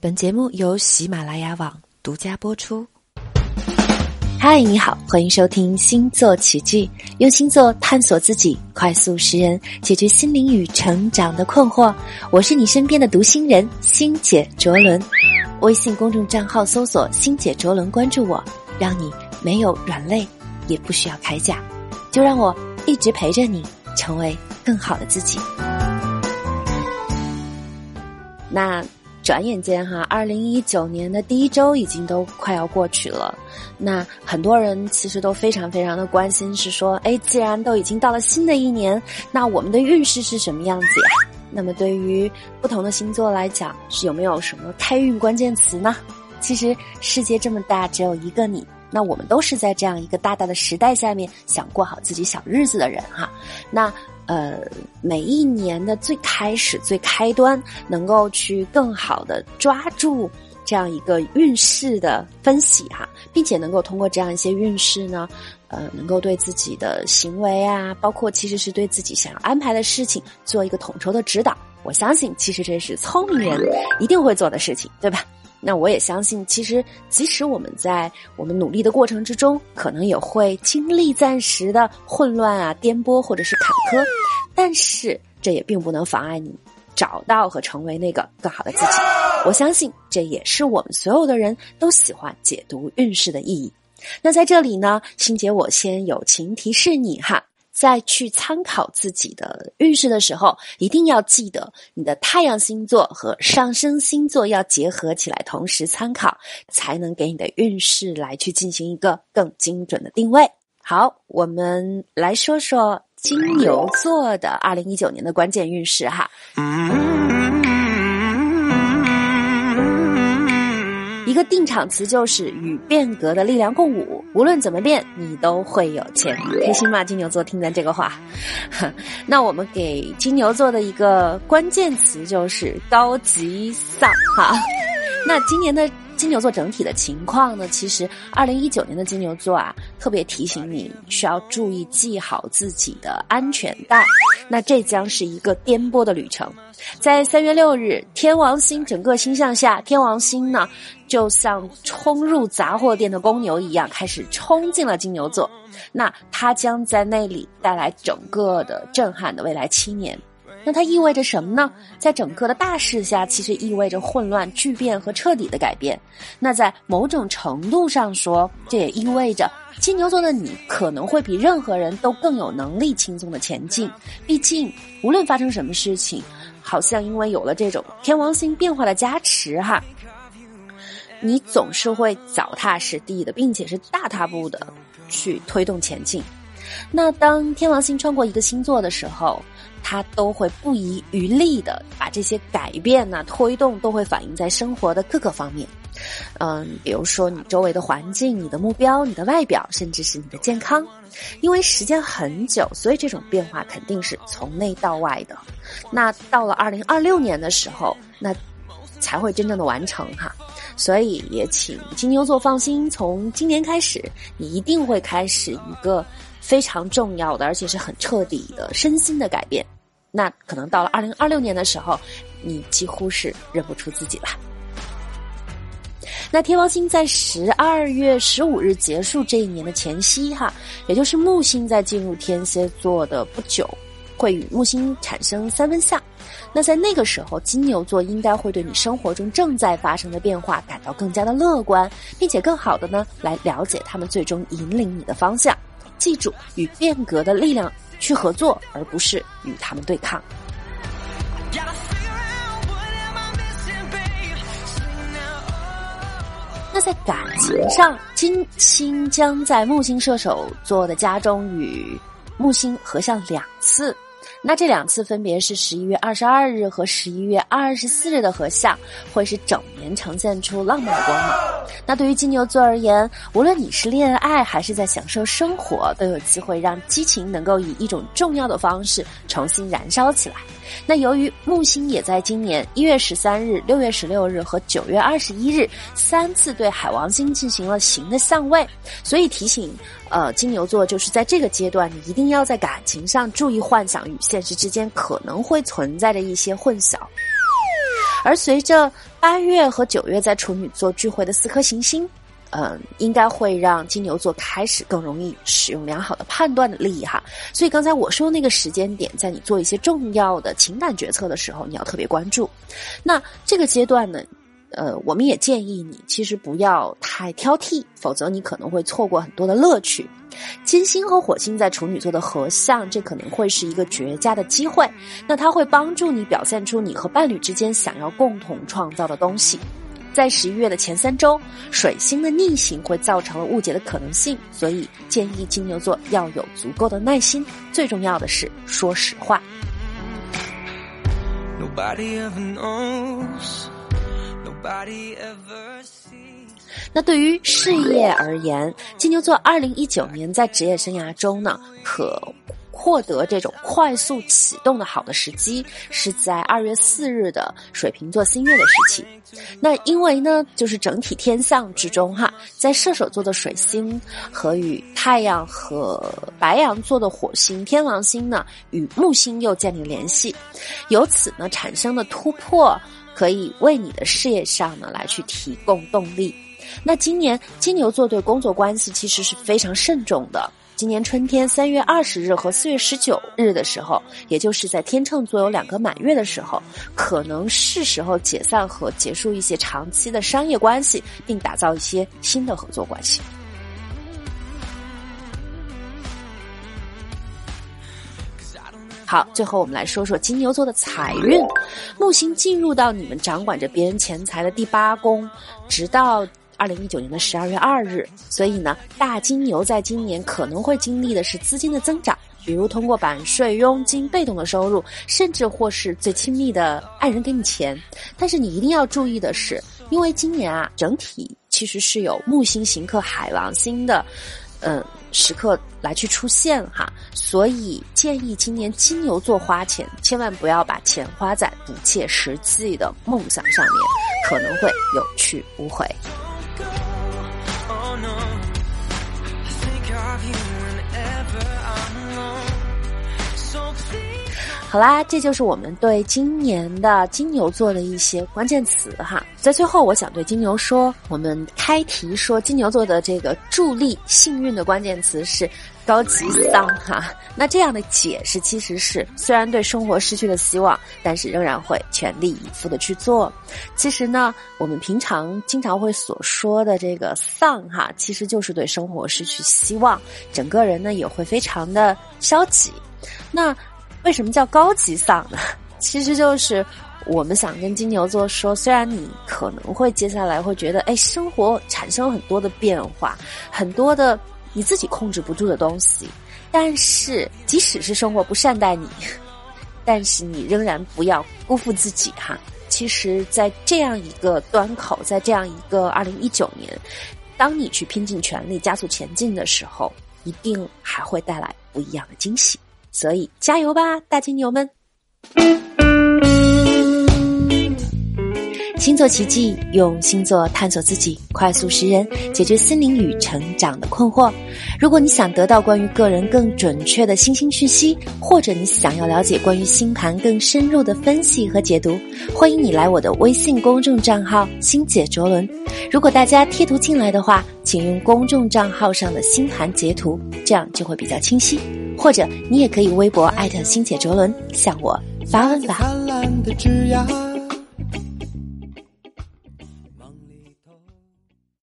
本节目由喜马拉雅网独家播出。嗨，你好，欢迎收听星座奇迹，用星座探索自己，快速识人，解决心灵与成长的困惑。我是你身边的读心人星姐卓伦，微信公众账号搜索“星姐卓伦”，关注我，让你没有软肋，也不需要铠甲，就让我一直陪着你，成为更好的自己。那。转眼间哈，二零一九年的第一周已经都快要过去了。那很多人其实都非常非常的关心，是说，哎，既然都已经到了新的一年，那我们的运势是什么样子呀？那么对于不同的星座来讲，是有没有什么开运关键词呢？其实世界这么大，只有一个你。那我们都是在这样一个大大的时代下面，想过好自己小日子的人哈。那。呃，每一年的最开始、最开端，能够去更好的抓住这样一个运势的分析哈，并且能够通过这样一些运势呢，呃，能够对自己的行为啊，包括其实是对自己想要安排的事情做一个统筹的指导。我相信，其实这是聪明人一定会做的事情，对吧？那我也相信，其实即使我们在我们努力的过程之中，可能也会经历暂时的混乱啊、颠簸或者是坎坷，但是这也并不能妨碍你找到和成为那个更好的自己。我相信这也是我们所有的人都喜欢解读运势的意义。那在这里呢，欣姐我先友情提示你哈。在去参考自己的运势的时候，一定要记得你的太阳星座和上升星座要结合起来，同时参考，才能给你的运势来去进行一个更精准的定位。好，我们来说说金牛座的二零一九年的关键运势哈。嗯个定场词就是与变革的力量共舞，无论怎么变，你都会有钱，开心吗？金牛座听咱这个话，那我们给金牛座的一个关键词就是高级丧哈。那今年的。金牛座整体的情况呢？其实，二零一九年的金牛座啊，特别提醒你需要注意系好自己的安全带。那这将是一个颠簸的旅程。在三月六日，天王星整个星象下，天王星呢就像冲入杂货店的公牛一样，开始冲进了金牛座。那它将在那里带来整个的震撼的未来七年。那它意味着什么呢？在整个的大势下，其实意味着混乱、巨变和彻底的改变。那在某种程度上说，这也意味着金牛座的你可能会比任何人都更有能力轻松的前进。毕竟，无论发生什么事情，好像因为有了这种天王星变化的加持，哈，你总是会脚踏实地的，并且是大踏步的去推动前进。那当天王星穿过一个星座的时候，它都会不遗余力的把这些改变呢推动，都会反映在生活的各个方面。嗯，比如说你周围的环境、你的目标、你的外表，甚至是你的健康。因为时间很久，所以这种变化肯定是从内到外的。那到了二零二六年的时候，那才会真正的完成哈。所以也请金牛座放心，从今年开始，你一定会开始一个非常重要的，而且是很彻底的身心的改变。那可能到了二零二六年的时候，你几乎是认不出自己了。那天王星在十二月十五日结束这一年的前夕，哈，也就是木星在进入天蝎座的不久，会与木星产生三分相。那在那个时候，金牛座应该会对你生活中正在发生的变化感到更加的乐观，并且更好的呢来了解他们最终引领你的方向。记住，与变革的力量。去合作，而不是与他们对抗。那在感情上，金星将在木星射手座的家中与木星合相两次。那这两次分别是十一月二十二日和十一月二十四日的合相，会是整年呈现出浪漫的光芒。那对于金牛座而言，无论你是恋爱还是在享受生活，都有机会让激情能够以一种重要的方式重新燃烧起来。那由于木星也在今年一月十三日、六月十六日和九月二十一日三次对海王星进行了行的相位，所以提醒，呃，金牛座就是在这个阶段，你一定要在感情上注意幻想与现实之间可能会存在着一些混淆。而随着八月和九月在处女座聚会的四颗行星。嗯，应该会让金牛座开始更容易使用良好的判断的力哈。所以刚才我说那个时间点，在你做一些重要的情感决策的时候，你要特别关注。那这个阶段呢，呃，我们也建议你其实不要太挑剔，否则你可能会错过很多的乐趣。金星和火星在处女座的合相，这可能会是一个绝佳的机会。那它会帮助你表现出你和伴侣之间想要共同创造的东西。在十一月的前三周，水星的逆行会造成了误解的可能性，所以建议金牛座要有足够的耐心。最重要的是说实话。那对于事业而言，金牛座二零一九年在职业生涯中呢，可。获得这种快速启动的好的时机是在二月四日的水瓶座新月的时期。那因为呢，就是整体天象之中哈，在射手座的水星和与太阳和白羊座的火星天王星呢，与木星又建立联系，由此呢产生的突破，可以为你的事业上呢来去提供动力。那今年金牛座对工作关系其实是非常慎重的。今年春天三月二十日和四月十九日的时候，也就是在天秤座有两个满月的时候，可能是时候解散和结束一些长期的商业关系，并打造一些新的合作关系。好，最后我们来说说金牛座的财运，木星进入到你们掌管着别人钱财的第八宫，直到。二零一九年的十二月二日，所以呢，大金牛在今年可能会经历的是资金的增长，比如通过版税、佣金、被动的收入，甚至或是最亲密的爱人给你钱。但是你一定要注意的是，因为今年啊，整体其实是有木星行克海王星的，嗯，时刻来去出现哈，所以建议今年金牛座花钱，千万不要把钱花在不切实际的梦想上面，可能会有去无回。好啦，这就是我们对今年的金牛座的一些关键词哈。在最后，我想对金牛说，我们开题说金牛座的这个助力幸运的关键词是高级丧哈。那这样的解释其实是，虽然对生活失去了希望，但是仍然会全力以赴的去做。其实呢，我们平常经常会所说的这个丧哈，其实就是对生活失去希望，整个人呢也会非常的消极。那。为什么叫高级丧呢？其实就是我们想跟金牛座说，虽然你可能会接下来会觉得，哎，生活产生很多的变化，很多的你自己控制不住的东西，但是即使是生活不善待你，但是你仍然不要辜负自己哈。其实，在这样一个端口，在这样一个二零一九年，当你去拼尽全力加速前进的时候，一定还会带来不一样的惊喜。所以，加油吧，大金牛们！星座奇迹，用星座探索自己，快速识人，解决心灵与成长的困惑。如果你想得到关于个人更准确的星星讯息，或者你想要了解关于星盘更深入的分析和解读，欢迎你来我的微信公众账号“星姐卓伦”。如果大家贴图进来的话，请用公众账号上的星盘截图，这样就会比较清晰。或者你也可以微博艾特星姐卓伦向我发问吧。